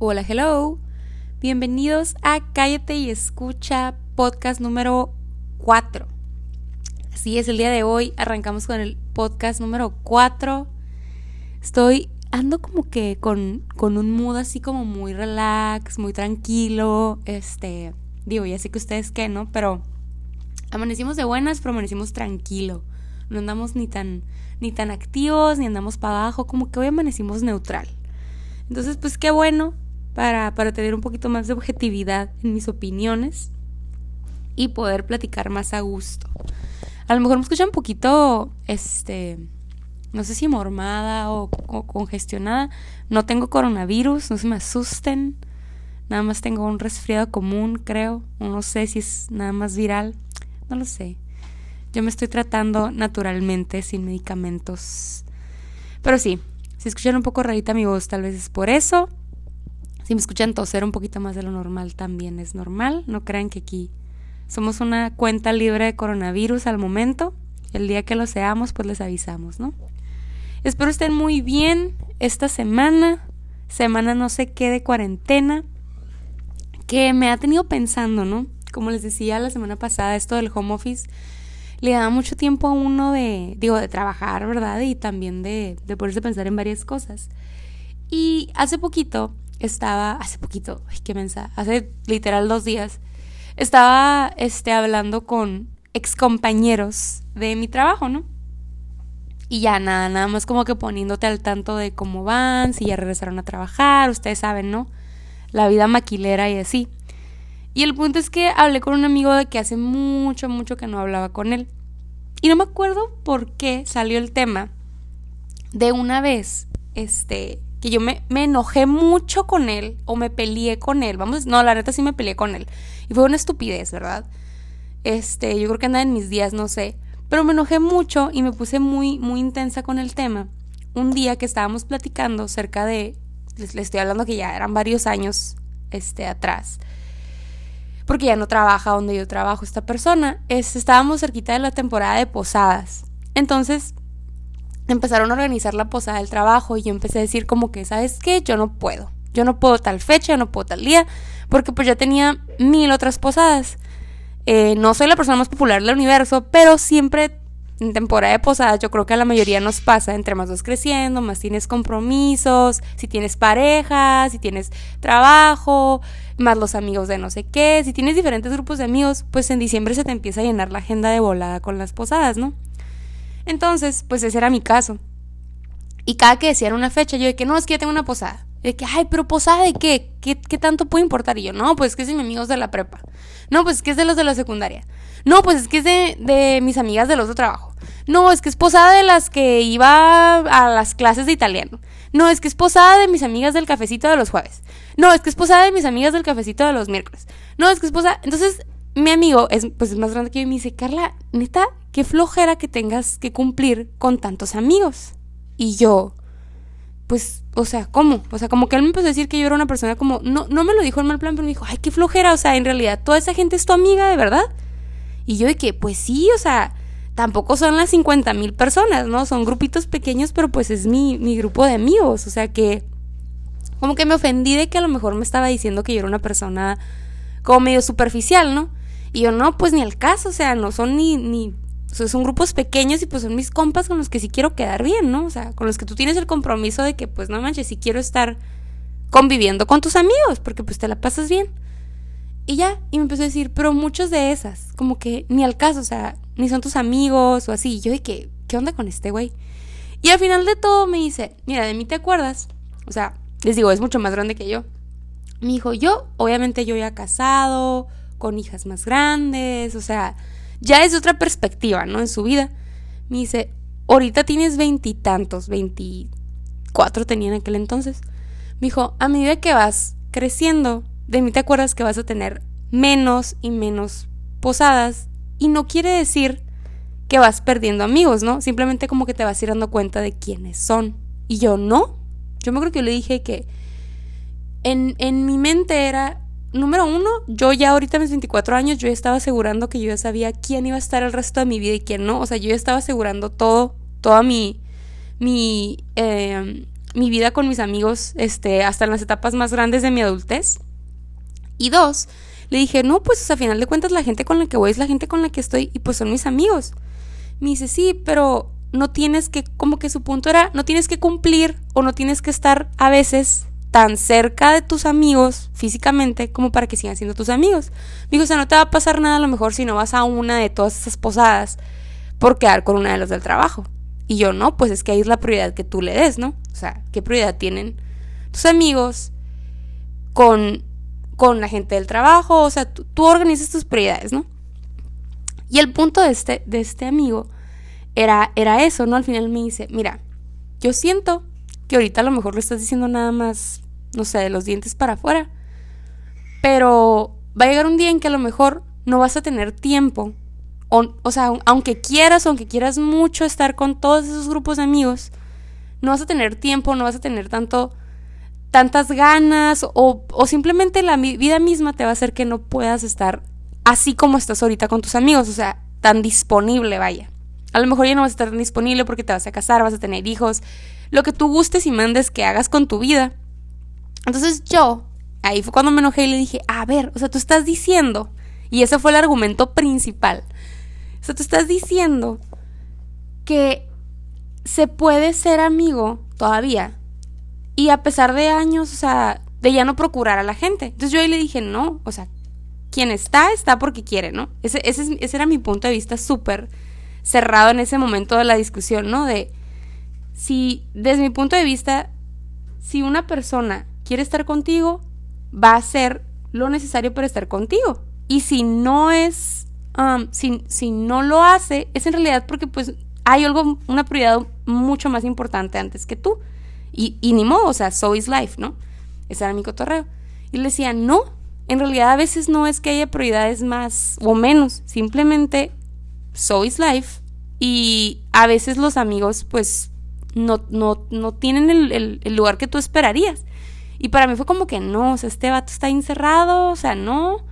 Hola, hello. Bienvenidos a Cállate y Escucha, podcast número 4. Así es, el día de hoy arrancamos con el podcast número 4. Estoy, ando como que con, con un mood así como muy relax, muy tranquilo. Este, digo, ya sé que ustedes qué, ¿no? Pero amanecimos de buenas, pero amanecimos tranquilo. No andamos ni tan, ni tan activos, ni andamos para abajo, como que hoy amanecimos neutral. Entonces, pues qué bueno, para, para tener un poquito más de objetividad en mis opiniones y poder platicar más a gusto. A lo mejor me escucha un poquito, este, no sé si mormada o, congestionada. No tengo coronavirus, no se me asusten. Nada más tengo un resfriado común, creo. No sé si es nada más viral. No lo sé. Yo me estoy tratando naturalmente, sin medicamentos. Pero sí, si escuchan un poco rarita mi voz, tal vez es por eso. Si me escuchan toser un poquito más de lo normal, también es normal. No crean que aquí somos una cuenta libre de coronavirus al momento. El día que lo seamos, pues les avisamos, ¿no? Espero estén muy bien esta semana. Semana no sé qué de cuarentena. Que me ha tenido pensando, ¿no? Como les decía la semana pasada, esto del home office le da mucho tiempo a uno de, digo, de trabajar, ¿verdad? Y también de, de poderse pensar en varias cosas. Y hace poquito estaba, hace poquito, ay, qué mensa, hace literal dos días, estaba este, hablando con ex compañeros de mi trabajo, ¿no? Y ya nada, nada más como que poniéndote al tanto de cómo van, si ya regresaron a trabajar, ustedes saben, ¿no? La vida maquilera y así. Y el punto es que hablé con un amigo de que hace mucho, mucho que no hablaba con él. Y no me acuerdo por qué salió el tema de una vez, este, que yo me, me, enojé mucho con él o me peleé con él. Vamos, no, la neta sí me peleé con él. Y fue una estupidez, ¿verdad? Este, yo creo que anda en mis días, no sé. Pero me enojé mucho y me puse muy, muy intensa con el tema. Un día que estábamos platicando cerca de, les, estoy hablando que ya eran varios años, este, atrás. Porque ya no trabaja donde yo trabajo esta persona. Es, estábamos cerquita de la temporada de posadas. Entonces, empezaron a organizar la posada del trabajo y yo empecé a decir como que, ¿sabes qué? Yo no puedo. Yo no puedo tal fecha, yo no puedo tal día, porque pues ya tenía mil otras posadas. Eh, no soy la persona más popular del universo, pero siempre en temporada de posadas yo creo que a la mayoría nos pasa, entre más vas creciendo, más tienes compromisos, si tienes pareja, si tienes trabajo, más los amigos de no sé qué, si tienes diferentes grupos de amigos, pues en diciembre se te empieza a llenar la agenda de volada con las posadas, ¿no? Entonces, pues ese era mi caso. Y cada que decían una fecha, yo de que no, es que ya tengo una posada. De que, ay, pero posada de qué? qué? tanto puede importar? Y yo, no, pues es que es de mis amigos de la prepa. No, pues es que es de los de la secundaria. No, pues es que es de, de mis amigas del otro trabajo. No, es que es posada de las que iba a las clases de italiano. No, es que es posada de mis amigas del cafecito de los jueves. No, es que es posada de mis amigas del cafecito de los miércoles. No, es que es posada. Entonces, mi amigo es, pues, es más grande que yo y me dice, Carla, neta, qué flojera que tengas que cumplir con tantos amigos. Y yo, pues, o sea, ¿cómo? O sea, como que él me empezó a decir que yo era una persona como, no, no me lo dijo en mal plan, pero me dijo, ay, qué flojera, o sea, en realidad toda esa gente es tu amiga, de verdad. Y yo de que, pues sí, o sea, tampoco son las 50 mil personas, ¿no? Son grupitos pequeños, pero pues es mi, mi grupo de amigos, o sea que, como que me ofendí de que a lo mejor me estaba diciendo que yo era una persona como medio superficial, ¿no? Y yo, no, pues ni al caso, o sea, no son ni, ni, o sea, son grupos pequeños y pues son mis compas con los que sí quiero quedar bien, ¿no? O sea, con los que tú tienes el compromiso de que, pues no manches, sí quiero estar conviviendo con tus amigos, porque pues te la pasas bien. Y ya, y me empezó a decir, pero muchos de esas, como que ni al caso, o sea, ni son tus amigos o así. Y yo de que, ¿qué onda con este güey? Y al final de todo me dice, mira, de mí te acuerdas. O sea, les digo, es mucho más grande que yo. Me dijo, yo, obviamente yo ya casado, con hijas más grandes, o sea, ya es otra perspectiva, ¿no? En su vida. Me dice, ahorita tienes veintitantos, veinticuatro tenía en aquel entonces. Me dijo, a medida que vas creciendo, de mí te acuerdas que vas a tener menos y menos posadas y no quiere decir que vas perdiendo amigos, ¿no? Simplemente como que te vas a ir dando cuenta de quiénes son. Y yo no. Yo me creo que yo le dije que en, en mi mente era, número uno, yo ya ahorita a mis 24 años, yo ya estaba asegurando que yo ya sabía quién iba a estar el resto de mi vida y quién no. O sea, yo ya estaba asegurando todo, toda mi, mi, em, mi vida con mis amigos, este, hasta en las etapas más grandes de mi adultez. Y dos, le dije, no, pues a final de cuentas la gente con la que voy es la gente con la que estoy y pues son mis amigos. Me dice, sí, pero no tienes que, como que su punto era, no tienes que cumplir o no tienes que estar a veces tan cerca de tus amigos físicamente como para que sigan siendo tus amigos. Digo, o sea, no te va a pasar nada a lo mejor si no vas a una de todas esas posadas por quedar con una de los del trabajo. Y yo no, pues es que ahí es la prioridad que tú le des, ¿no? O sea, ¿qué prioridad tienen tus amigos con, con la gente del trabajo? O sea, tú, tú organizas tus prioridades, ¿no? Y el punto de este, de este amigo era, era eso, ¿no? Al final me dice, mira, yo siento que ahorita a lo mejor lo estás diciendo nada más, no sé, de los dientes para afuera, pero va a llegar un día en que a lo mejor no vas a tener tiempo, o, sea, aunque quieras, aunque quieras mucho estar con todos esos grupos de amigos, no vas a tener tiempo, no vas a tener tanto tantas ganas o, o, simplemente la vida misma te va a hacer que no puedas estar así como estás ahorita con tus amigos, o sea, tan disponible, vaya. A lo mejor ya no vas a estar tan disponible porque te vas a casar, vas a tener hijos, lo que tú gustes y mandes que hagas con tu vida. Entonces yo, ahí fue cuando me enojé y le dije, a ver, o sea, tú estás diciendo, y ese fue el argumento principal, o sea, tú estás diciendo que se puede ser amigo todavía y a pesar de años, o sea, de ya no procurar a la gente. Entonces yo ahí le dije, no, o sea, quien está, está porque quiere, ¿no? Ese, ese, ese era mi punto de vista súper cerrado en ese momento de la discusión, ¿no? De si, desde mi punto de vista, si una persona quiere estar contigo, va a hacer lo necesario para estar contigo. Y si no es, um, si, si no lo hace, es en realidad porque pues hay algo, una prioridad mucho más importante antes que tú. Y, y ni modo, o sea, so is life, ¿no? Ese era mi cotorreo. Y le decía, no, en realidad a veces no es que haya prioridades más o menos, simplemente so is life. Y a veces los amigos, pues, no, no, no tienen el, lugar que tú esperarías. Y para mí fue como que no, o sea, este vato está encerrado, o sea, no.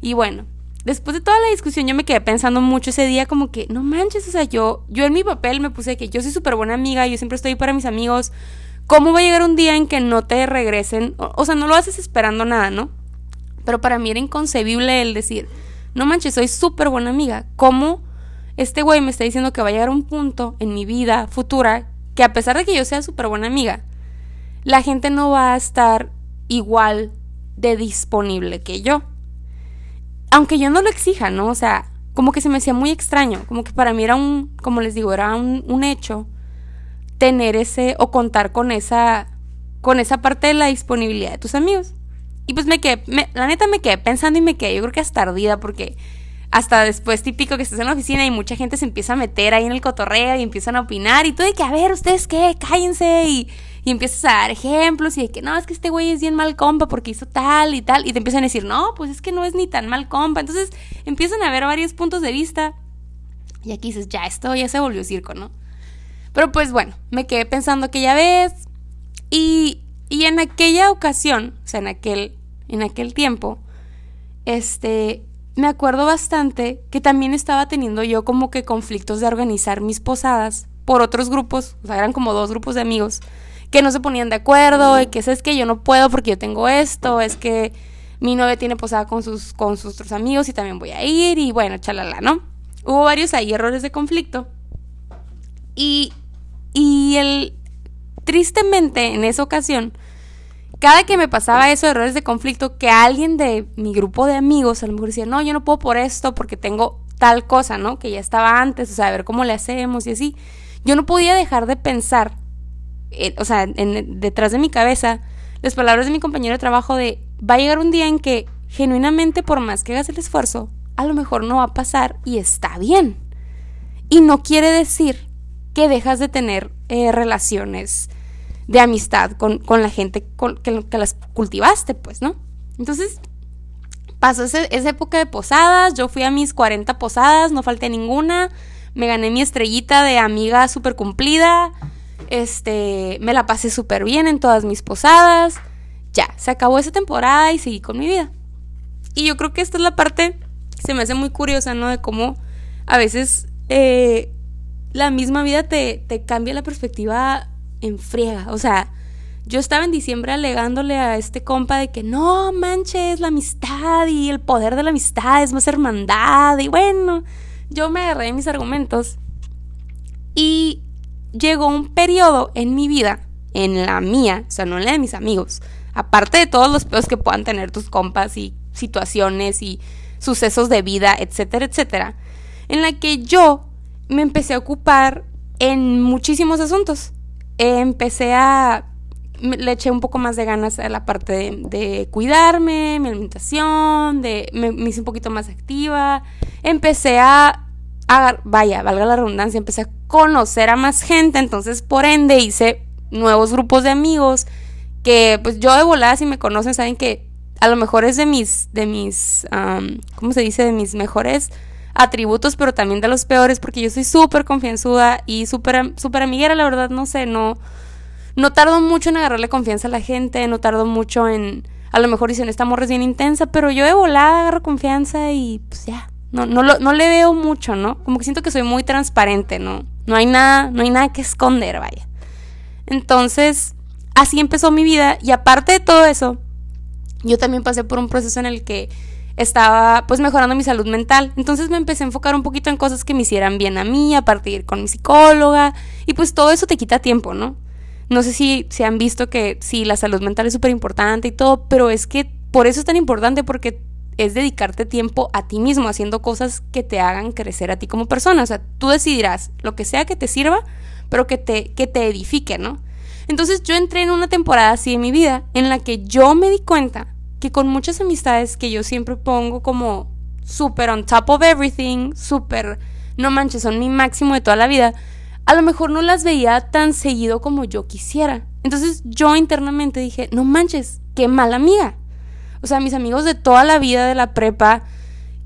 Y bueno, después de toda la discusión yo me quedé pensando mucho ese día como que, no manches, o sea, yo, yo en mi papel me puse que yo soy súper buena amiga, yo siempre estoy para mis amigos. ¿Cómo va a llegar un día en que no te regresen? O, o sea, no lo haces esperando nada, ¿no? Pero para mí era inconcebible el decir, no manches, soy súper buena amiga. ¿Cómo este güey me está diciendo que va a llegar un punto en mi vida futura que a pesar de que yo sea súper buena amiga, la gente no va a estar igual de disponible que yo. Aunque yo no lo exija, ¿no? O sea, como que se me hacía muy extraño, como que para mí era un, como les digo, era un, un hecho tener ese o contar con esa, con esa parte de la disponibilidad de tus amigos. Y pues me quedé, la neta me quedé pensando y me quedé, yo creo que hasta ardida porque hasta después típico que estás en la oficina y mucha gente se empieza a meter ahí en el cotorreo y empiezan a opinar y tú de que, a ver, ¿ustedes qué? Cállense y, y empiezas a dar ejemplos y de que no, es que este güey es bien mal compa porque hizo tal y tal y te empiezan a decir, no, pues es que no es ni tan mal compa. Entonces empiezan a ver varios puntos de vista y aquí dices, ya, esto ya se volvió circo, ¿no? Pero pues bueno, me quedé pensando aquella vez y, y en aquella ocasión, o sea, en aquel, en aquel tiempo, este, me acuerdo bastante que también estaba teniendo yo como que conflictos de organizar mis posadas por otros grupos, o sea, eran como dos grupos de amigos que no se ponían de acuerdo y que es que yo no puedo porque yo tengo esto, es que mi novia tiene posada con sus, con sus otros amigos y también voy a ir y bueno, chalala, ¿no? Hubo varios ahí errores de conflicto y, y el, tristemente en esa ocasión, cada que me pasaba eso, errores de conflicto, que alguien de mi grupo de amigos a lo mejor decía, no, yo no puedo por esto porque tengo tal cosa, ¿no? Que ya estaba antes, o sea, a ver cómo le hacemos y así. Yo no podía dejar de pensar, eh, o sea, en, detrás de mi cabeza, las palabras de mi compañero de trabajo de, va a llegar un día en que genuinamente por más que hagas el esfuerzo, a lo mejor no va a pasar y está bien. Y no quiere decir que dejas de tener eh, relaciones de amistad con, la gente con, que, que, las cultivaste, pues, ¿no? Entonces, pasó esa época de posadas, yo fui a mis 40 posadas, no falté ninguna, me gané mi estrellita de amiga súper cumplida, este, me la pasé súper bien en todas mis posadas, ya, se acabó esa temporada y seguí con mi vida. Y yo creo que esta es la parte se me hace muy curiosa, ¿no? De cómo a veces eh, la misma vida te, te cambia la perspectiva en friega. O sea, yo estaba en diciembre alegándole a este compa de que no manches la amistad y el poder de la amistad es más hermandad. Y bueno, yo me agarré mis argumentos. Y llegó un periodo en mi vida, en la mía, o sea, no en la de mis amigos, aparte de todos los peos que puedan tener tus compas y situaciones y sucesos de vida, etcétera, etcétera, en la que yo me empecé a ocupar en muchísimos asuntos. Empecé a le eché un poco más de ganas a la parte de, cuidarme, mi alimentación, de, me, hice un poquito más activa. Empecé a, vaya, valga la redundancia, empecé a conocer a más gente, entonces por ende hice nuevos grupos de amigos que pues yo de volada si me conocen saben que a lo mejor es de mis, de mis, ¿cómo se dice? De mis mejores atributos, pero también de los peores porque yo soy súper confianzuda y súper super amiguera, la verdad, no sé, no no tardo mucho en agarrarle confianza a la gente, no tardo mucho en, a lo mejor dicen, esta morra es bien intensa, pero yo de volada agarro confianza y pues ya, no, no, no le veo mucho, ¿no? Como que siento que soy muy transparente, ¿no? No hay nada, no hay nada que esconder, vaya. Entonces, así empezó mi vida y aparte de todo eso, yo también pasé por un proceso en el que estaba pues mejorando mi salud mental. Entonces me empecé a enfocar un poquito en cosas que me hicieran bien a mí, a partir con mi psicóloga y pues todo eso te quita tiempo, ¿no? No sé si se han visto que sí, la salud mental es súper importante y todo, pero es que por eso es tan importante porque es dedicarte tiempo a ti mismo, haciendo cosas que te hagan crecer a ti como persona. O sea, tú decidirás lo que sea que te sirva, pero que te, que te edifique, ¿no? Entonces yo entré en una temporada así en mi vida en la que yo me di cuenta que con muchas amistades que yo siempre pongo como súper on top of everything, súper, no manches, son mi máximo de toda la vida, a lo mejor no las veía tan seguido como yo quisiera. Entonces yo internamente dije, no manches, qué mala amiga. O sea, mis amigos de toda la vida de la prepa,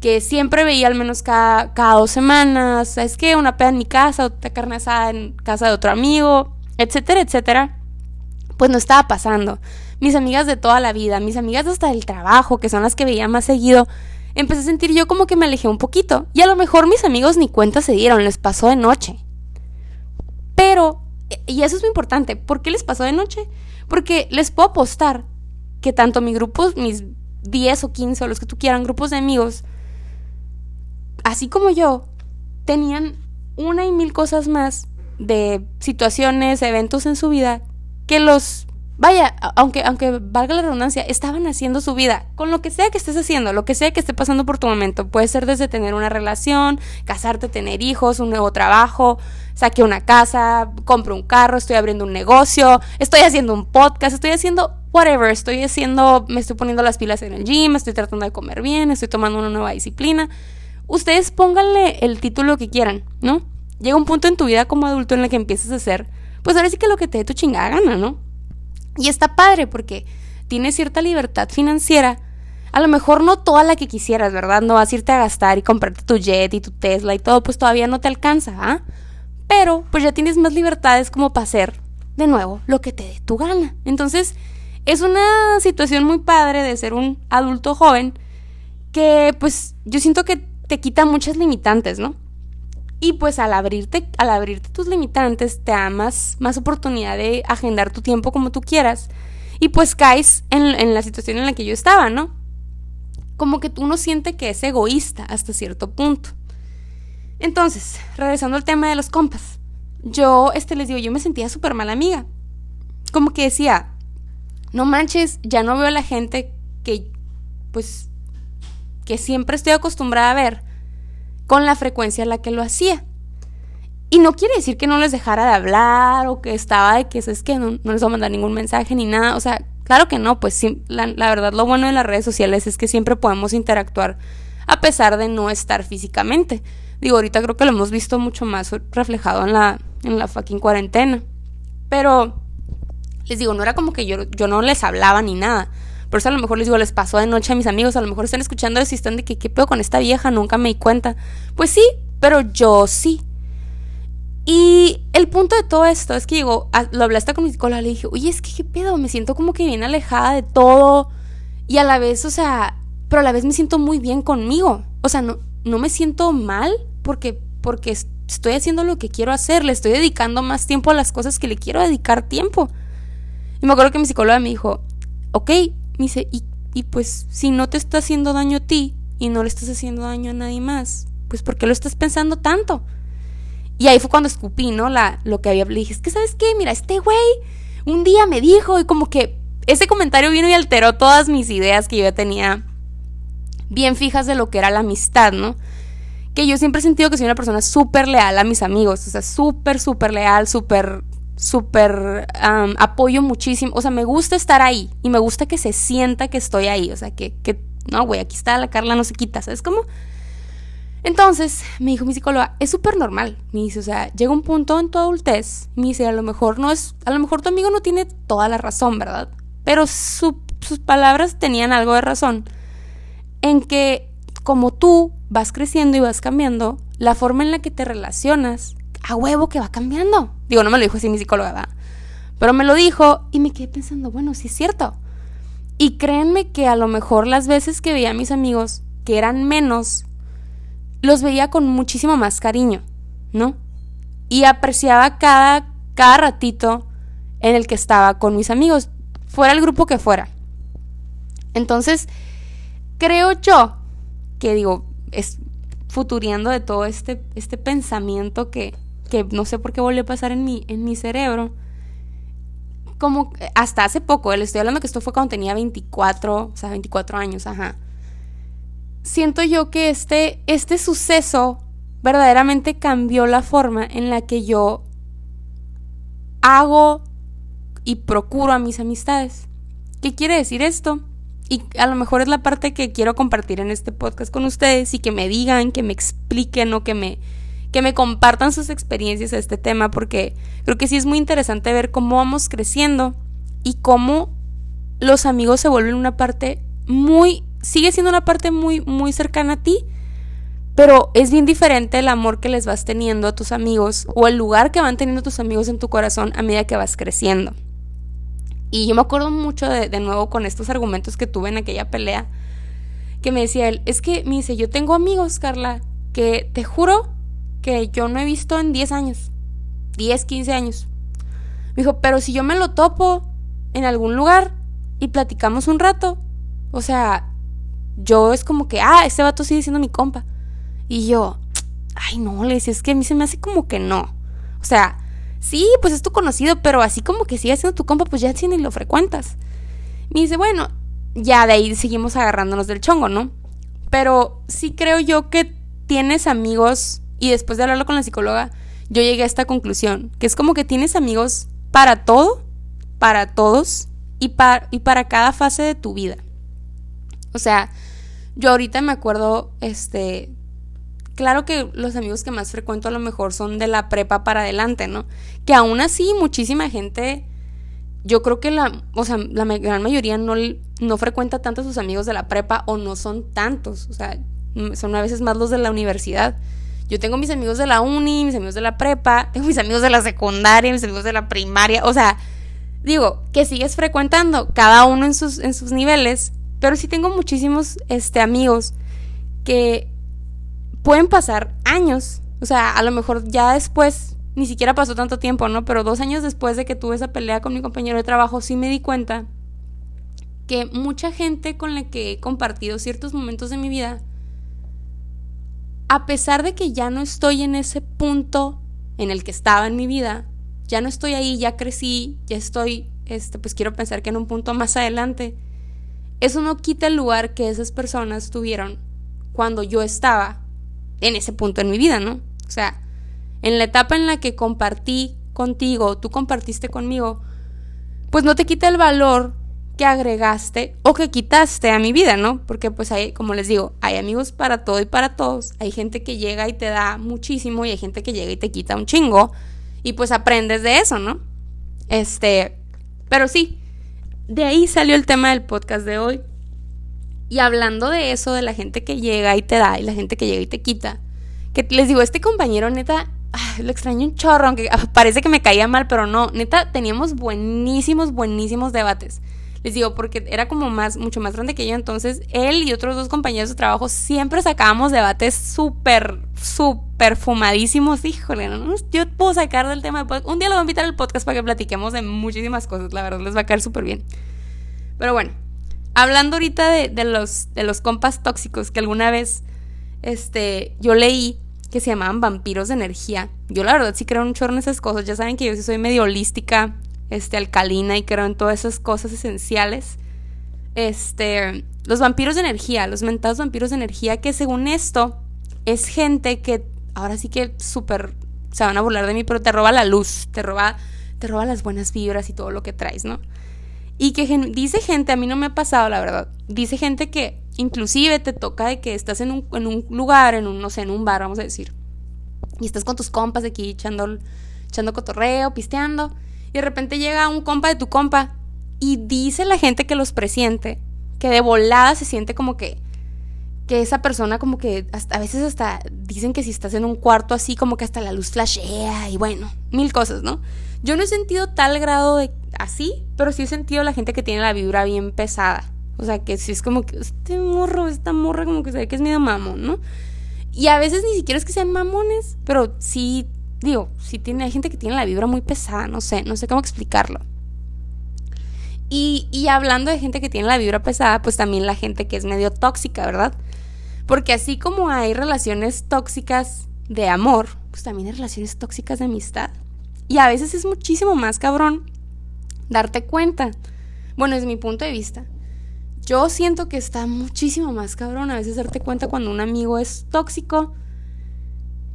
que siempre veía al menos cada, cada dos semanas, ¿sabes qué? Una peda en mi casa, otra carne asada en casa de otro amigo, etcétera, etcétera. Pues no estaba pasando. Mis amigas de toda la vida, mis amigas hasta del trabajo, que son las que veía más seguido, empecé a sentir yo como que me alejé un poquito. Y a lo mejor mis amigos ni cuenta se dieron, les pasó de noche. Pero, y eso es muy importante, ¿por qué les pasó de noche? Porque les puedo apostar que tanto mi grupo, mis 10 o 15 o los que tú quieran, grupos de amigos, así como yo, tenían una y mil cosas más de situaciones, eventos en su vida que los vaya, aunque, aunque valga la redundancia, estaban haciendo su vida con lo que sea que estés haciendo, lo que sea que esté pasando por tu momento. Puede ser desde tener una relación, casarte, tener hijos, un nuevo trabajo, saque una casa, compro un carro, estoy abriendo un negocio, estoy haciendo un podcast, estoy haciendo whatever, estoy haciendo, me estoy poniendo las pilas en el gym, estoy tratando de comer bien, estoy tomando una nueva disciplina. Ustedes pónganle el título que quieran, ¿no? Llega un punto en tu vida como adulto en el que empiezas a hacer, pues ahora sí que lo que te dé tu chingada gana, ¿no? Y está padre porque tienes cierta libertad financiera. A lo mejor no toda la que quisieras, ¿verdad? No vas a irte a gastar y comprarte tu jet y tu Tesla y todo, pues todavía no te alcanza, ¿ah? Pero pues ya tienes más libertades como para hacer de nuevo lo que te dé tu gana. Entonces, es una situación muy padre de ser un adulto joven que pues yo siento que te quita muchas limitantes, ¿no? Y pues al abrirte, al abrirte tus limitantes, te da más, oportunidad de agendar tu tiempo como tú quieras. Y pues caes en, la situación en la que yo estaba, ¿no? Como que tú no sientes que es egoísta hasta cierto punto. Entonces, regresando al tema de los compas. Yo, este, les digo, yo me sentía súper mala amiga. Como que decía, no manches, ya no veo a la gente que, pues, que siempre estoy acostumbrada a ver con la frecuencia a la que lo hacía. Y no quiere decir que no les dejara de hablar o que estaba de que es que no, les va a mandar ningún mensaje ni nada. O sea, claro que no, pues sí, la, la, verdad lo bueno de las redes sociales es que siempre podemos interactuar a pesar de no estar físicamente. Digo, ahorita creo que lo hemos visto mucho más reflejado en la, en la fucking cuarentena. Pero, les digo, no era como que yo, yo no les hablaba ni nada. Por eso a lo mejor les digo, les pasó de noche a mis amigos, a lo mejor están escuchando eso y están de que, ¿qué pedo con esta vieja? Nunca me di cuenta. Pues sí, pero yo sí. Y el punto de todo esto es que digo, lo hablaste con mi psicóloga, le dije, oye, es que qué pedo, me siento como que bien alejada de todo. Y a la vez, o sea, pero a la vez me siento muy bien conmigo. O sea, no, no me siento mal porque, porque estoy haciendo lo que quiero hacer, le estoy dedicando más tiempo a las cosas que le quiero dedicar tiempo. Y me acuerdo que mi psicóloga me dijo, ok, me dice, y, y pues si no te está haciendo daño a ti y no le estás haciendo daño a nadie más, pues ¿por qué lo estás pensando tanto? Y ahí fue cuando escupí, ¿no? La, lo que había, le dije, es que sabes qué, mira, este güey un día me dijo y como que ese comentario vino y alteró todas mis ideas que yo tenía bien fijas de lo que era la amistad, ¿no? Que yo siempre he sentido que soy una persona súper leal a mis amigos, o sea, súper, súper leal, súper, súper apoyo muchísimo, o sea, me gusta estar ahí y me gusta que se sienta que estoy ahí, o sea, que, que no, güey, aquí está la Carla, no se quita, ¿sabes cómo? Entonces, me dijo mi psicóloga, es súper normal. Me dice, o sea, llega un punto en tu adultez, me dice, a lo mejor no es, a lo mejor tu amigo no tiene toda la razón, ¿verdad? Pero sus palabras tenían algo de razón. En que como tú vas creciendo y vas cambiando, la forma en la que te relacionas, a huevo que va cambiando. Digo, no me lo dijo así mi psicóloga, ¿verdad? Pero me lo dijo y me quedé pensando, bueno, sí es cierto. Y créanme que a lo mejor las veces que veía a mis amigos, que eran menos, los veía con muchísimo más cariño, ¿no? Y apreciaba cada, cada ratito en el que estaba con mis amigos, fuera el grupo que fuera. Entonces, creo yo que digo, es futuriendo de todo este, este pensamiento que, que no sé por qué volvió a pasar en mi, en mi cerebro. Como hasta hace poco, le estoy hablando que esto fue cuando tenía 24, o sea, 24 años, ajá siento yo que este, este suceso verdaderamente cambió la forma en la que yo hago y procuro a mis amistades. ¿Qué quiere decir esto? Y a lo mejor es la parte que quiero compartir en este podcast con ustedes y que me digan, que me expliquen o que me, que me compartan sus experiencias a este tema, porque creo que sí es muy interesante ver cómo vamos creciendo y cómo los amigos se vuelven una parte muy sigue siendo una parte muy, muy cercana a ti, pero es bien diferente el amor que les vas teniendo a tus amigos o el lugar que van teniendo tus amigos en tu corazón a medida que vas creciendo. Y yo me acuerdo mucho de, de nuevo con estos argumentos que tuve en aquella pelea, que me decía él, es que me dice, yo tengo amigos, Carla, que te juro que yo no he visto en 10 años, 10, 15 años. Me dijo, pero si yo me lo topo en algún lugar y platicamos un rato, o sea, yo es como que, ah, este vato sigue siendo mi compa. Y yo, ay, no, le decía, es que a mí se me hace como que no. O sea, sí, pues es tu conocido, pero así como que sigue siendo tu compa, pues ya sí ni lo frecuentas. Me dice, bueno, ya de ahí seguimos agarrándonos del chongo, ¿no? Pero sí creo yo que tienes amigos, y después de hablarlo con la psicóloga, yo llegué a esta conclusión, que es como que tienes amigos para todo, para todos y para, y para cada fase de tu vida. O sea, yo ahorita me acuerdo, este, claro que los amigos que más frecuento a lo mejor son de la prepa para adelante, ¿no? Que aún así muchísima gente, yo creo que la, o sea, la gran mayoría no, no frecuenta tanto a sus amigos de la prepa o no son tantos, o sea, son a veces más los de la universidad. Yo tengo mis amigos de la uni, mis amigos de la prepa, tengo mis amigos de la secundaria, mis amigos de la primaria, o sea, digo, que sigues frecuentando cada uno en sus, en sus niveles, pero sí tengo muchísimos este, amigos que pueden pasar años. O sea, a lo mejor ya después, ni siquiera pasó tanto tiempo, ¿no? Pero dos años después de que tuve esa pelea con mi compañero de trabajo, sí me di cuenta que mucha gente con la que he compartido ciertos momentos de mi vida, a pesar de que ya no estoy en ese punto en el que estaba en mi vida, ya no estoy ahí, ya crecí, ya estoy, este, pues quiero pensar que en un punto más adelante, eso no quita el lugar que esas personas tuvieron cuando yo estaba en ese punto en mi vida, ¿no? O sea, en la etapa en la que compartí contigo, tú compartiste conmigo, pues no te quita el valor que agregaste o que quitaste a mi vida, ¿no? Porque pues hay, como les digo, hay amigos para todo y para todos. Hay gente que llega y te da muchísimo y hay gente que llega y te quita un chingo y pues aprendes de eso, ¿no? Este, pero sí, de ahí salió el tema del podcast de hoy. Y hablando de eso, de la gente que llega y te da y la gente que llega y te quita, que les digo, este compañero neta, lo extraño un chorro, aunque parece que me caía mal, pero no, neta, teníamos buenísimos, buenísimos debates. Les digo, porque era como más, mucho más grande que yo. Entonces, él y otros dos compañeros de trabajo siempre sacábamos debates súper, súper fumadísimos. Híjole, yo puedo sacar del tema Un día lo voy a invitar al podcast para que platiquemos de muchísimas cosas. La verdad, les va a caer súper bien. Pero bueno, hablando ahorita de, de, los, de los compas tóxicos que alguna vez este, yo leí que se llamaban vampiros de energía. Yo la verdad sí creo un chorro en esas cosas. Ya saben que yo sí soy medio holística este, alcalina y creo en todas esas cosas esenciales. Este, los vampiros de energía, los mentados vampiros de energía, que según esto es gente que ahora sí que súper se van a burlar de mí, pero te roba la luz, te roba, te roba las buenas vibras y todo lo que traes, ¿no? Y que dice gente, a mí no me ha pasado, la verdad, dice gente que inclusive te toca de que estás en un, en un lugar, en un, no sé, en un bar, vamos a decir, y estás con tus compas aquí echando, echando cotorreo, pisteando, y de repente llega un compa de tu compa y dice la gente que los presiente que de volada se siente como que que esa persona como que hasta, a veces hasta dicen que si estás en un cuarto así como que hasta la luz flashea y bueno, mil cosas, ¿no? Yo no he sentido tal grado de así, pero sí he sentido la gente que tiene la vibra bien pesada. O sea, que si es como que este morro, esta morra como que se ve que es medio mamón, ¿no? Y a veces ni siquiera es que sean mamones, pero sí digo, si tiene, hay gente que tiene la vibra muy pesada, no sé, no sé cómo explicarlo. Y, y hablando de gente que tiene la vibra pesada, pues también la gente que es medio tóxica, ¿verdad? Porque así como hay relaciones tóxicas de amor, pues también hay relaciones tóxicas de amistad. Y a veces es muchísimo más cabrón darte cuenta. Bueno, desde mi punto de vista. Yo siento que está muchísimo más cabrón a veces darte cuenta cuando un amigo es tóxico.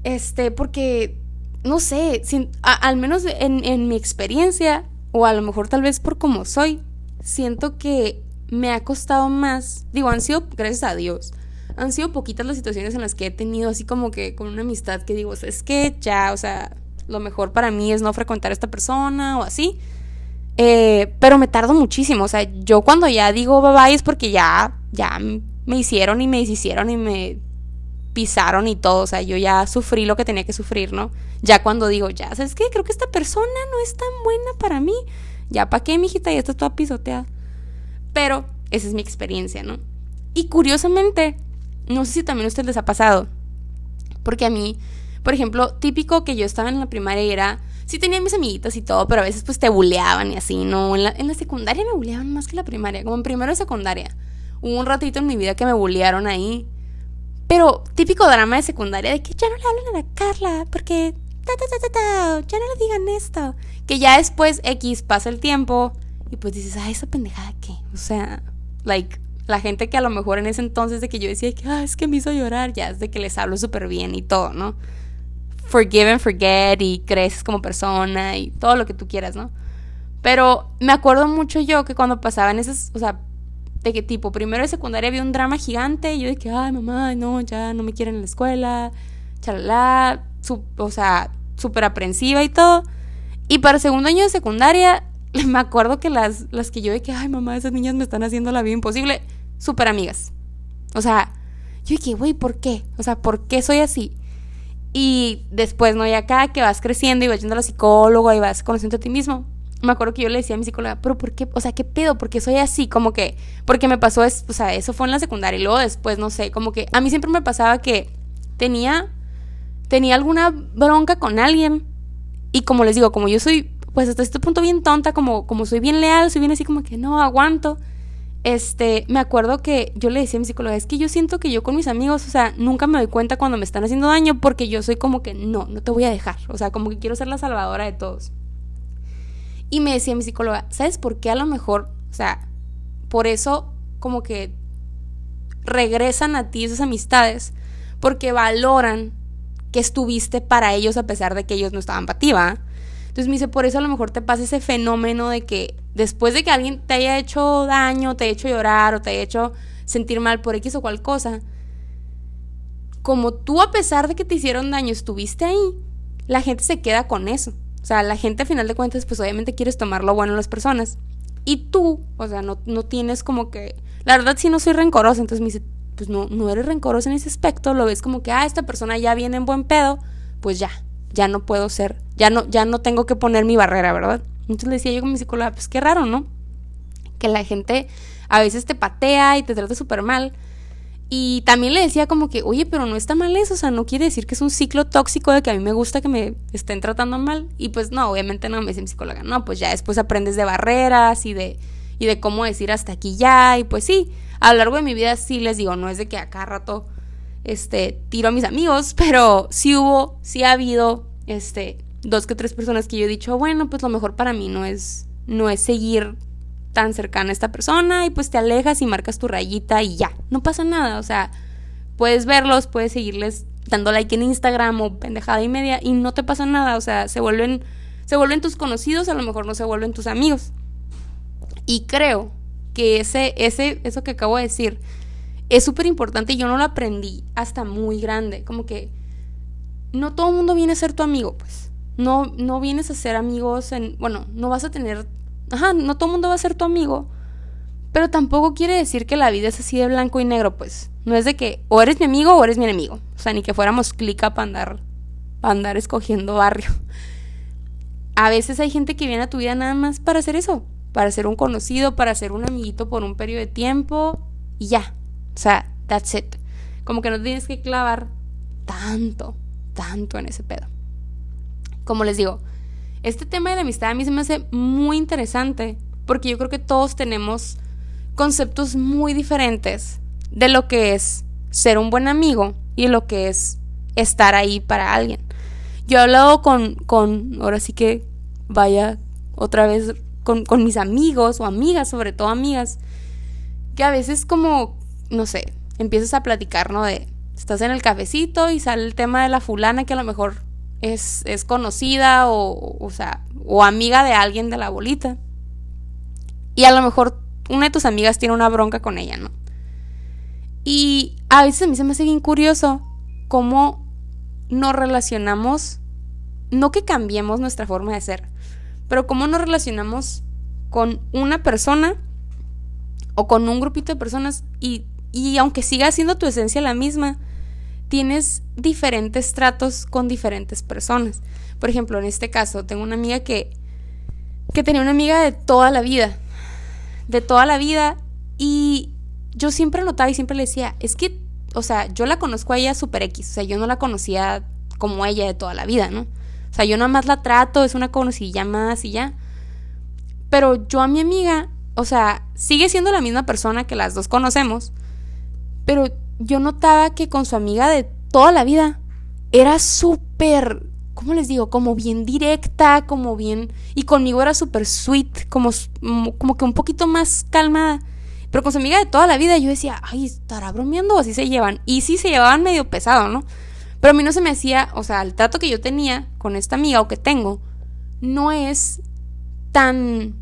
Este, porque no sé, al menos en, mi experiencia, o a lo mejor tal vez por como soy, siento que me ha costado más, digo, han sido, gracias a Dios, han sido poquitas las situaciones en las que he tenido así como que con una amistad que digo, es que ya, o sea, lo mejor para mí es no frecuentar a esta persona o así. Eh, pero me tardo muchísimo, o sea, yo cuando ya digo bye bye es porque ya, ya me hicieron y me deshicieron y me pisaron y todo, o sea, yo ya sufrí lo que tenía que sufrir, ¿no? Ya cuando digo, ya, ¿sabes qué? Creo que esta persona no es tan buena para mí. Ya, ¿para qué, mijita? Ya está toda pisoteada. Pero esa es mi experiencia, ¿no? Y curiosamente, no sé si también a ustedes les ha pasado, porque a mí, por ejemplo, típico que yo estaba en la primaria y era, sí tenía mis amiguitas y todo, pero a veces pues te buleaban y así, ¿no? En la, secundaria me buleaban más que la primaria, como en primero de secundaria. Hubo un ratito en mi vida que me bulearon ahí pero típico drama de secundaria de que ya no le hablan a la Carla porque ta, ta, ta, ya no le digan esto. Que ya después X pasa el tiempo y pues dices, ay, esa pendejada qué. O sea, like, la gente que a lo mejor en ese entonces de que yo decía que, ah, es que me hizo llorar, ya es de que les hablo súper bien y todo, ¿no? Forgive and forget y creces como persona y todo lo que tú quieras, ¿no? Pero me acuerdo mucho yo que cuando pasaban esas, o sea, de que tipo, primero de secundaria había un drama gigante y yo de que, ay, mamá, no, ya no me quieren en la escuela, chalala, o sea, súper aprensiva y todo. Y para segundo año de secundaria, me acuerdo que las, las que yo de que, ay, mamá, esas niñas me están haciendo la vida imposible, súper amigas. O sea, yo dije, güey, ¿por qué? O sea, ¿por qué soy así? Y después, ¿no? Y acá que vas creciendo y vas yendo a la psicóloga y vas conociendo a ti mismo, me acuerdo que yo le decía a mi psicóloga, pero ¿por qué? O sea, ¿qué pedo? Porque soy así, como que, porque me pasó, es, o sea, eso fue en la secundaria y luego después, no sé, como que a mí siempre me pasaba que tenía, tenía alguna bronca con alguien y como les digo, como yo soy, pues hasta este punto bien tonta, como, como soy bien leal, soy bien así como que no aguanto, este, me acuerdo que yo le decía a mi psicóloga, es que yo siento que yo con mis amigos, o sea, nunca me doy cuenta cuando me están haciendo daño porque yo soy como que no, no te voy a dejar, o sea, como que quiero ser la salvadora de todos. Y me decía mi psicóloga, ¿sabes por qué a lo mejor, o sea, por eso como que regresan a ti esas amistades? Porque valoran que estuviste para ellos a pesar de que ellos no estaban para ti, Entonces me dice, por eso a lo mejor te pasa ese fenómeno de que después de que alguien te haya hecho daño, te haya hecho llorar o te haya hecho sentir mal por X o cual cosa, como tú a pesar de que te hicieron daño estuviste ahí, la gente se queda con eso. Sea, la gente a final de cuentas, pues obviamente quieres tomar lo bueno en las personas. Y tú, o sea, no, no tienes como que... La verdad sí no soy rencorosa, entonces me dice, pues no, no eres rencorosa en ese aspecto, lo ves como que, ah, esta persona ya viene en buen pedo, pues ya, ya no puedo ser, ya no, ya no tengo que poner mi barrera, ¿verdad? Entonces le decía yo con mi psicóloga, pues qué raro, ¿no? que la gente a veces te patea y te trata súper mal. Y también le decía como que, oye, pero no está mal eso, o sea, no quiere decir que es un ciclo tóxico de que a mí me gusta que me estén tratando mal. Y pues no, obviamente no me dice mi psicóloga, no, pues ya después aprendes de barreras y de, y de cómo decir hasta aquí ya. Y pues sí, a lo largo de mi vida sí les digo, no es de que a cada rato este, tiro a mis amigos, pero sí hubo, sí ha habido, este, dos que tres personas que yo he dicho, bueno, pues lo mejor para mí no es, no es seguir tan cercana a esta persona y pues te alejas y marcas tu rayita y ya, no pasa nada, o sea, puedes verlos, puedes seguirles dando like en Instagram o pendejada y media y no te pasa nada, o sea, se vuelven se vuelven tus conocidos, a lo mejor no se vuelven tus amigos. Y creo que ese ese eso que acabo de decir es súper importante y yo no lo aprendí hasta muy grande, como que no todo el mundo viene a ser tu amigo, pues. No no vienes a ser amigos en, bueno, no vas a tener ajá, no todo el mundo va a ser tu amigo. Pero tampoco quiere decir que la vida es así de blanco y negro, pues. No es de que o eres mi amigo o eres mi enemigo. O sea, ni que fuéramos clica para andar, para andar escogiendo barrio. A veces hay gente que viene a tu vida nada más para hacer eso. Para ser un conocido, para ser un amiguito por un periodo de tiempo. Y ya. O sea, that's it. Como que no tienes que clavar tanto, tanto en ese pedo. Como les digo, este tema de la amistad a mí se me hace muy interesante porque yo creo que todos tenemos conceptos muy diferentes de lo que es ser un buen amigo y lo que es estar ahí para alguien. Yo he hablado con, con ahora sí que vaya otra vez con, con mis amigos o amigas, sobre todo amigas, que a veces como, no sé, empiezas a platicar, ¿no? De, estás en el cafecito y sale el tema de la fulana que a lo mejor es, es conocida o, o sea, o amiga de alguien de la bolita. Y a lo mejor una de tus amigas tiene una bronca con ella, ¿no? Y a veces a mí se me hace bien curioso cómo nos relacionamos, no que cambiemos nuestra forma de ser, pero cómo nos relacionamos con una persona o con un grupito de personas y, y aunque siga siendo tu esencia la misma, tienes diferentes tratos con diferentes personas. Por ejemplo, en este caso, tengo una amiga que, que tenía una amiga de toda la vida, de toda la vida, y yo siempre notaba y siempre le decía, es que, o sea, yo la conozco a ella super X, o sea, yo no la conocía como ella de toda la vida, ¿no? O sea, yo nada más la trato, es una conocida más y ya. Pero yo a mi amiga, o sea, sigue siendo la misma persona que las dos conocemos, pero yo notaba que con su amiga de toda la vida era súper, ¿cómo les digo? Como bien directa, como bien... Y conmigo era súper sweet, como, como que un poquito más calmada. Pero con su amiga de toda la vida yo decía, ay, ¿estará bromeando o así se llevan? Y sí se llevaban medio pesado, ¿no? Pero a mí no se me hacía, o sea, el trato que yo tenía con esta amiga o que tengo, no es tan,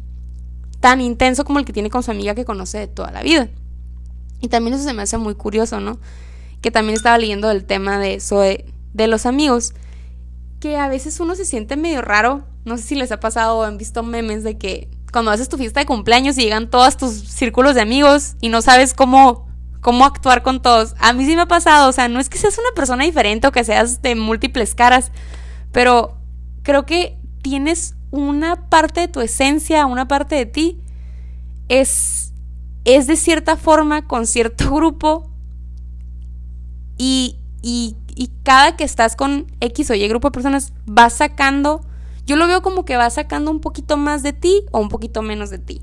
tan intenso como el que tiene con su amiga que conoce de toda la vida. Y también eso se me hace muy curioso, ¿no? Que también estaba leyendo el tema de eso de, los amigos, que a veces uno se siente medio raro, no sé si les ha pasado o han visto memes de que cuando haces tu fiesta de cumpleaños y llegan todos tus círculos de amigos y no sabes cómo cómo actuar con todos. A mí sí me ha pasado, o sea, no es que seas una persona diferente o que seas de múltiples caras, pero creo que tienes una parte de tu esencia, una parte de ti es es de cierta forma con cierto grupo y, y, cada que estás con X o Y grupo de personas vas sacando, yo lo veo como que vas sacando un poquito más de ti o un poquito menos de ti.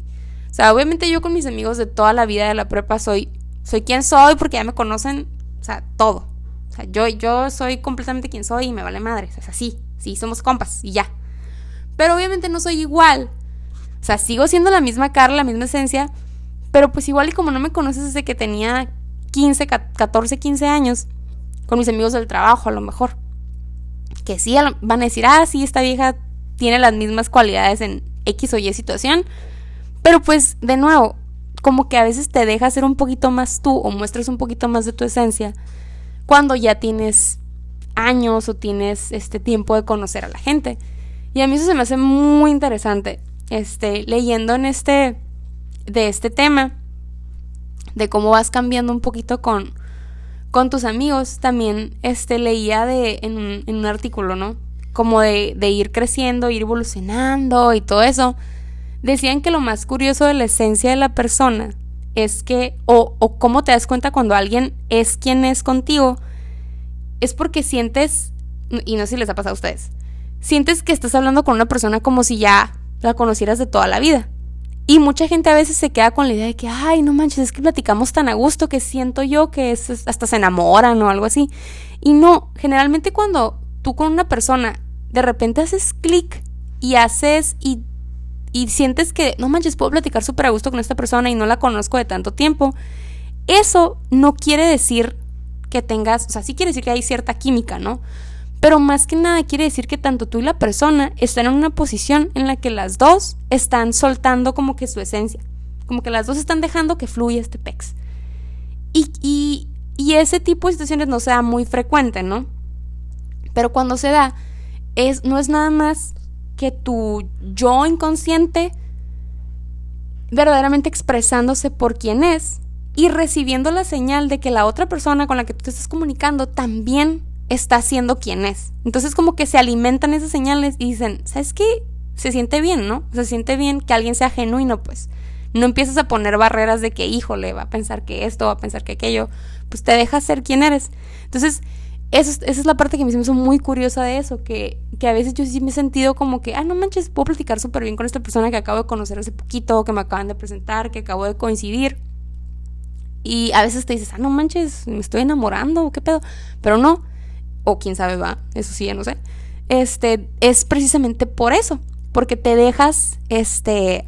O sea, obviamente yo con mis amigos de toda la vida de la prepa soy, soy quien soy porque ya me conocen, o sea, todo. O sea, yo, yo soy completamente quien soy y me vale madre. O sea, sí, sí, somos compas y ya. Pero obviamente no soy igual. O sea, sigo siendo la misma cara, la misma esencia, pero pues igual y como no me conoces desde que tenía 15, 14, 15 años, con mis amigos del trabajo a lo mejor, que sí van a decir, ah, sí, esta vieja tiene las mismas cualidades en X o Y situación, pero pues de nuevo, como que a veces te deja ser un poquito más tú o muestras un poquito más de tu esencia cuando ya tienes años o tienes este tiempo de conocer a la gente. Y a mí eso se me hace muy interesante. Este, leyendo en este de este tema, de cómo vas cambiando un poquito con, con tus amigos, también este, leía de, en, un, en un artículo, ¿no? Como de, de ir creciendo, ir evolucionando y todo eso, decían que lo más curioso de la esencia de la persona es que, o, o cómo te das cuenta cuando alguien es quien es contigo, es porque sientes, y no sé si les ha pasado a ustedes, sientes que estás hablando con una persona como si ya la conocieras de toda la vida. Y mucha gente a veces se queda con la idea de que, ay, no manches, es que platicamos tan a gusto que siento yo que es, hasta se enamoran o algo así. Y no, generalmente cuando tú con una persona de repente haces clic y haces y, y sientes que, no manches, puedo platicar súper a gusto con esta persona y no la conozco de tanto tiempo, eso no quiere decir que tengas, o sea, sí quiere decir que hay cierta química, ¿no? Pero más que nada quiere decir que tanto tú y la persona están en una posición en la que las dos están soltando como que su esencia. Como que las dos están dejando que fluya este pex. Y, y, y ese tipo de situaciones no sea muy frecuente, ¿no? Pero cuando se da, es, no es nada más que tu yo inconsciente verdaderamente expresándose por quien es y recibiendo la señal de que la otra persona con la que tú te estás comunicando también está siendo quien es. Entonces como que se alimentan esas señales y dicen, ¿sabes qué? Se siente bien, ¿no? Se siente bien que alguien sea genuino, pues. No empiezas a poner barreras de que, híjole, va a pensar que esto, va a pensar que aquello. Pues te dejas ser quien eres. Entonces, eso, esa es la parte que me hizo muy curiosa de eso, que, que a veces yo sí me he sentido como que, ah, no manches, puedo platicar súper bien con esta persona que acabo de conocer hace poquito, que me acaban de presentar, que acabo de coincidir. Y a veces te dices, ah, no manches, me estoy enamorando, ¿qué pedo? Pero no, o quién sabe va, eso sí, ya no sé, este, es precisamente por eso, porque te dejas, este,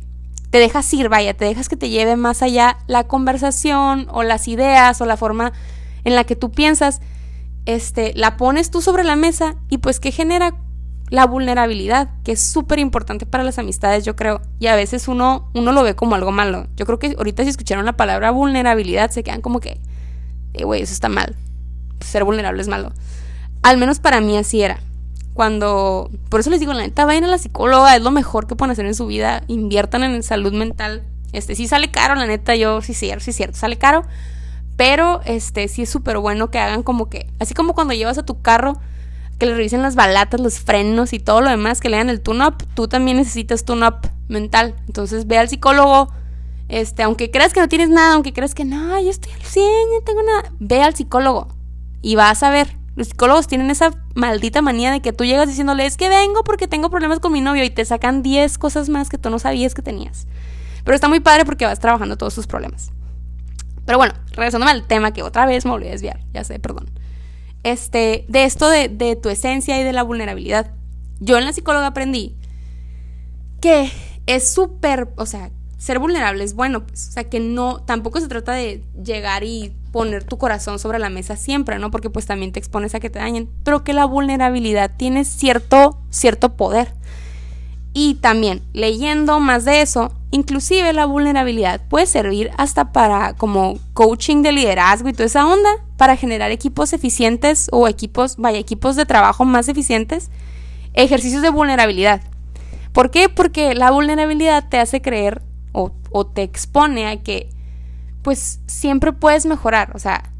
te dejas ir, vaya, te dejas que te lleve más allá la conversación o las ideas o la forma en la que tú piensas, este, la pones tú sobre la mesa y pues que genera la vulnerabilidad, que es súper importante para las amistades, yo creo. Y a veces uno, uno lo ve como algo malo. Yo creo que ahorita si escucharon la palabra vulnerabilidad se quedan como que, eh, güey, eso está mal. Ser vulnerable es malo. Al menos para mí así era. Cuando, por eso les digo, la neta, vayan a la psicóloga, es lo mejor que pueden hacer en su vida, inviertan en salud mental. Este, sí sale caro, la neta, yo sí, sí, sí, cierto, sale caro, pero este, sí es súper bueno que hagan como que, así como cuando llevas a tu carro, que le revisen las balatas, los frenos y todo lo demás, que le dan el tune-up, tú también necesitas tune-up mental. Entonces ve al psicólogo, este, aunque creas que no tienes nada, aunque creas que no, yo estoy al 100, no tengo nada, ve al psicólogo y vas a ver los psicólogos tienen esa maldita manía de que tú llegas diciéndole, es que vengo porque tengo problemas con mi novio y te sacan 10 cosas más que tú no sabías que tenías. Pero está muy padre porque vas trabajando todos tus problemas. Pero bueno, regresándome al tema que otra vez me volví a desviar, ya sé, perdón. Este, de esto de, de tu esencia y de la vulnerabilidad. Yo en la psicóloga aprendí que es súper, o sea, ser vulnerable es bueno, pues, o sea, que no, tampoco se trata de llegar y poner tu corazón sobre la mesa siempre, ¿no? Porque pues también te expones a que te dañen, pero que la vulnerabilidad tiene cierto, cierto poder. Y también, leyendo más de eso, inclusive la vulnerabilidad puede servir hasta para como coaching de liderazgo y toda esa onda, para generar equipos eficientes o equipos, vaya, equipos de trabajo más eficientes, ejercicios de vulnerabilidad. ¿Por qué? Porque la vulnerabilidad te hace creer o, o te expone a que pues siempre puedes mejorar. O sea,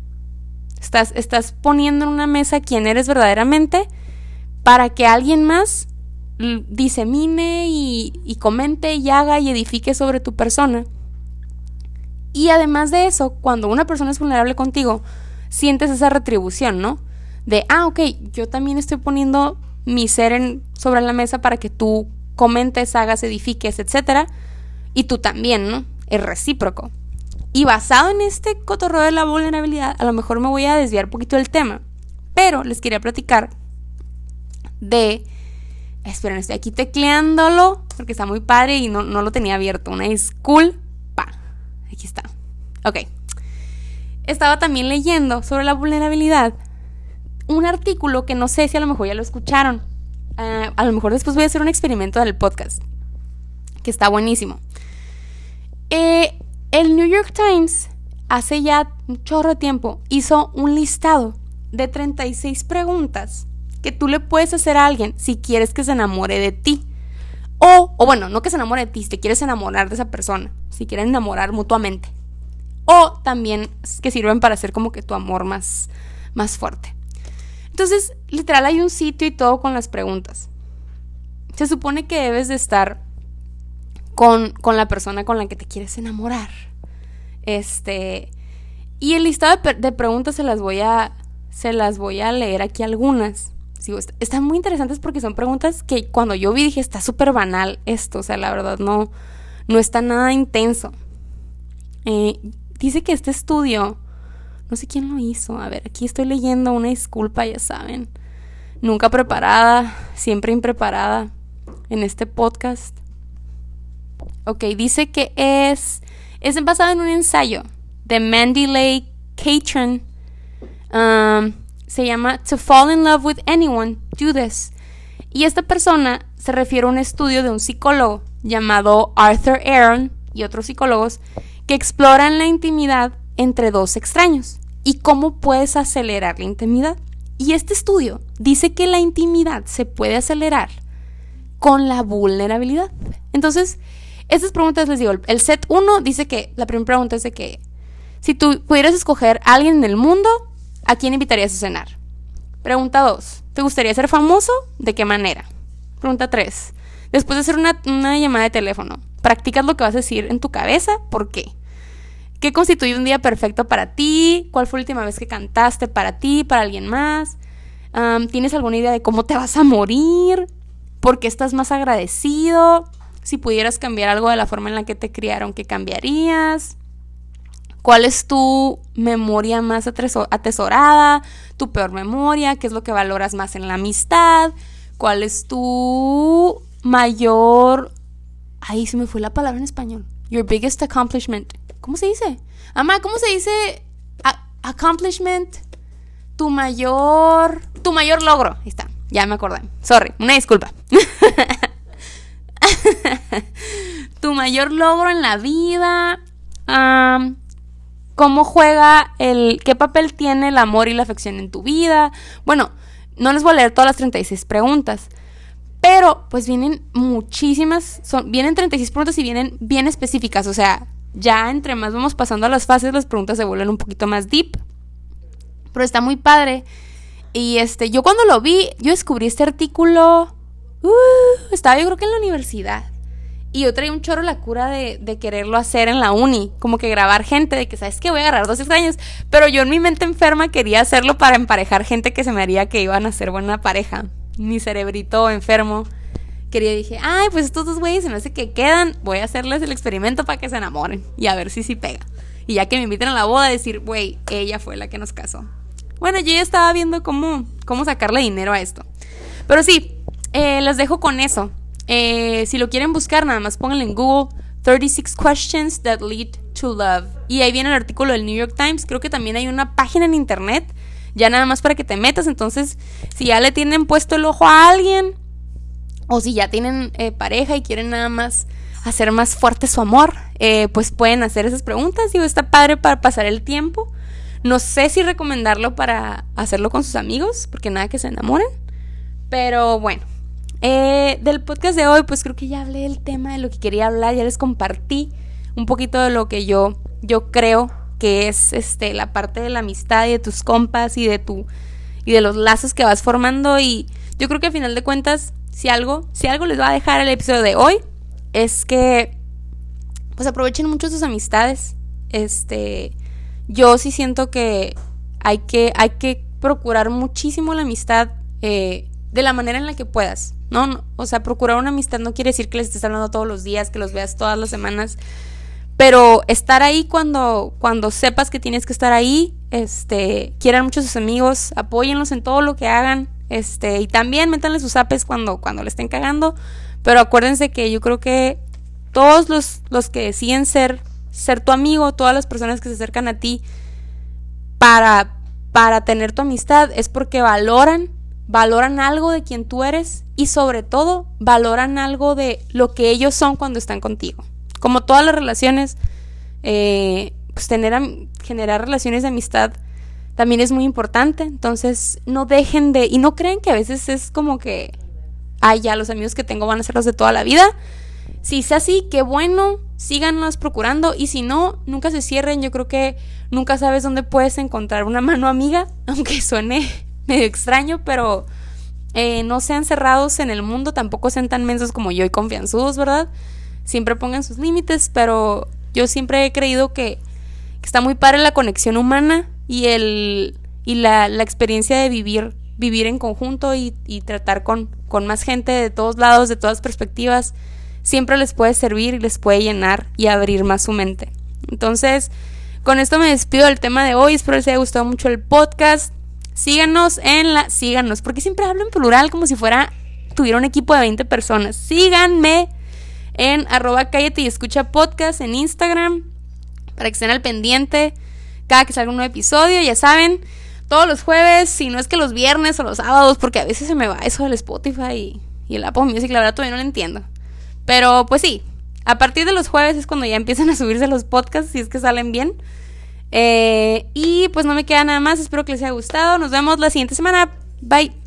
estás, estás poniendo en una mesa quién eres verdaderamente para que alguien más disemine y, comente y haga y edifique sobre tu persona. Y además de eso, cuando una persona es vulnerable contigo, sientes esa retribución, ¿no? De, ah, ok, yo también estoy poniendo mi ser sobre la mesa para que tú comentes, hagas, edifiques, etc. Y tú también, ¿no? Es recíproco. Y basado en este cotorreo de la vulnerabilidad, a lo mejor me voy a desviar un poquito del tema. Pero les quería platicar de... Esperen, estoy aquí tecleándolo porque está muy padre y no, no lo tenía abierto. Una disculpa. Aquí está. Ok. Estaba también leyendo sobre la vulnerabilidad un artículo que no sé si a lo mejor ya lo escucharon. Ah, a lo mejor después voy a hacer un experimento del podcast, que está buenísimo. Eh, el New York Times hace ya un chorro de tiempo hizo un listado de 36 preguntas que tú le puedes hacer a alguien si quieres que se enamore de ti. O, o bueno, no que se enamore de ti, si te quieres enamorar de esa persona, si quieren enamorar mutuamente. O también que sirven para hacer como que tu amor más, más fuerte. Entonces, literal hay un sitio y todo con las preguntas. Se supone que debes de estar con, con la persona con la que te quieres enamorar. Este, y el listado de, preguntas se las voy a se las voy a leer aquí algunas. están muy interesantes porque son preguntas que cuando yo vi dije, está súper banal esto, o sea, la verdad no, no está nada intenso. Eh, dice que este estudio, no sé quién lo hizo, a ver, aquí estoy leyendo una disculpa, ya saben, nunca preparada, siempre impreparada en este podcast. Ok, dice que es, es basado en un ensayo de Mandy Lay Catron. Um, se llama To Fall in Love with Anyone, Do This. Y esta persona se refiere a un estudio de un psicólogo llamado Arthur Aaron y otros psicólogos que exploran la intimidad entre dos extraños y cómo puedes acelerar la intimidad. Y este estudio dice que la intimidad se puede acelerar con la vulnerabilidad. Entonces, estas preguntas les digo, el set 1 dice que la primera pregunta es de que si tú pudieras escoger a alguien en el mundo, ¿a quién invitarías a cenar? Pregunta 2. ¿Te gustaría ser famoso? ¿De qué manera? Pregunta 3. Después de hacer una, una, llamada de teléfono, ¿practicas lo que vas a decir en tu cabeza? ¿Por qué? ¿Qué constituye un día perfecto para ti? ¿Cuál fue la última vez que cantaste para ti, para alguien más? ¿Tienes alguna idea de cómo te vas a morir? ¿Por qué estás más agradecido? Si pudieras cambiar algo de la forma en la que te criaron, ¿qué cambiarías? ¿Cuál es tu memoria más atesorada? ¿Tu peor memoria? ¿Qué es lo que valoras más en la amistad? ¿Cuál es tu mayor... Ahí se me fue la palabra en español. Your biggest accomplishment. ¿Cómo se dice? Ama, ¿cómo se dice accomplishment? Tu mayor... Tu mayor logro. Ahí está. Ya me acordé. Sorry. Una disculpa. tu mayor logro en la vida cómo juega el, qué papel tiene el amor y la afección en tu vida. Bueno, no les voy a leer todas las 36 preguntas, pero pues vienen muchísimas, son, vienen 36 preguntas y vienen bien específicas, o sea, ya entre más vamos pasando a las fases, las preguntas se vuelven un poquito más deep. Pero está muy padre. Y este, yo cuando lo vi, yo descubrí este artículo. Uh, estaba yo creo que en la universidad. Y yo traía un chorro la cura de, quererlo hacer en la uni, como que grabar gente, de que, ¿sabes qué? Voy a agarrar dos extraños. Pero yo en mi mente enferma quería hacerlo para emparejar gente que se me haría que iban a ser buena pareja. Mi cerebrito enfermo. Quería, dije, ay, pues estos dos güeyes se me hace que quedan, voy a hacerles el experimento para que se enamoren y a ver si sí pega. Y ya que me inviten a la boda, decir, güey, ella fue la que nos casó. Bueno, yo ya estaba viendo cómo, cómo sacarle dinero a esto. Pero sí, eh, les dejo con eso. Eh, si lo quieren buscar, nada más pónganle en Google 36 Questions That Lead to Love. Y ahí viene el artículo del New York Times. Creo que también hay una página en internet, ya nada más para que te metas. Entonces, si ya le tienen puesto el ojo a alguien, o si ya tienen eh, pareja y quieren nada más hacer más fuerte su amor, eh, pues pueden hacer esas preguntas. Digo, está padre para pasar el tiempo. No sé si recomendarlo para hacerlo con sus amigos, porque nada que se enamoren. Pero bueno, eh, del podcast de hoy, pues creo que ya hablé del tema de lo que quería hablar, ya les compartí un poquito de lo que yo, yo creo que es este, la parte de la amistad y de tus compas y de tu y de los lazos que vas formando y yo creo que al final de cuentas si algo si algo les va a dejar el episodio de hoy es que pues aprovechen mucho sus amistades este yo sí siento que hay que hay que procurar muchísimo la amistad eh, de la manera en la que puedas. ¿No? O sea, procurar una amistad no quiere decir que les estés hablando todos los días, que los veas todas las semanas. Pero estar ahí cuando, cuando sepas que tienes que estar ahí, este, quieran mucho a sus amigos, apóyenlos en todo lo que hagan, este, y también métanle sus apes cuando, cuando le estén cagando. Pero acuérdense que yo creo que todos los, los que deciden ser, ser tu amigo, todas las personas que se acercan a ti para, para tener tu amistad, es porque valoran valoran algo de quien tú eres y sobre todo valoran algo de lo que ellos son cuando están contigo. Como todas las relaciones, eh, pues tener, generar relaciones de amistad también es muy importante. Entonces no dejen de, y no creen que a veces es como que, ay, ya los amigos que tengo van a ser los de toda la vida. Si es así, qué bueno, síganlos procurando y si no, nunca se cierren. Yo creo que nunca sabes dónde puedes encontrar una mano amiga, aunque suene medio extraño, pero eh, no sean cerrados en el mundo, tampoco sean tan mensos como yo y confianzudos, ¿verdad? siempre pongan sus límites, pero yo siempre he creído que, está muy padre la conexión humana y el y la, la experiencia de vivir vivir en conjunto y, y tratar con, con más gente de todos lados, de todas perspectivas, siempre les puede servir y les puede llenar y abrir más su mente. Entonces, con esto me despido del tema de hoy. Espero les haya gustado mucho el podcast. Síganos en la. Síganos, porque siempre hablo en plural como si fuera. Tuviera un equipo de 20 personas. Síganme en arroba cállate y escucha podcast en Instagram. Para que estén al pendiente. Cada que salga un nuevo episodio, ya saben. Todos los jueves, si no es que los viernes o los sábados, porque a veces se me va eso del Spotify y, y el Apple Music, la verdad todavía no lo entiendo. Pero pues sí, a partir de los jueves es cuando ya empiezan a subirse los podcasts, si es que salen bien. Eh, y pues no me queda nada más, espero que les haya gustado. Nos vemos la siguiente semana. Bye.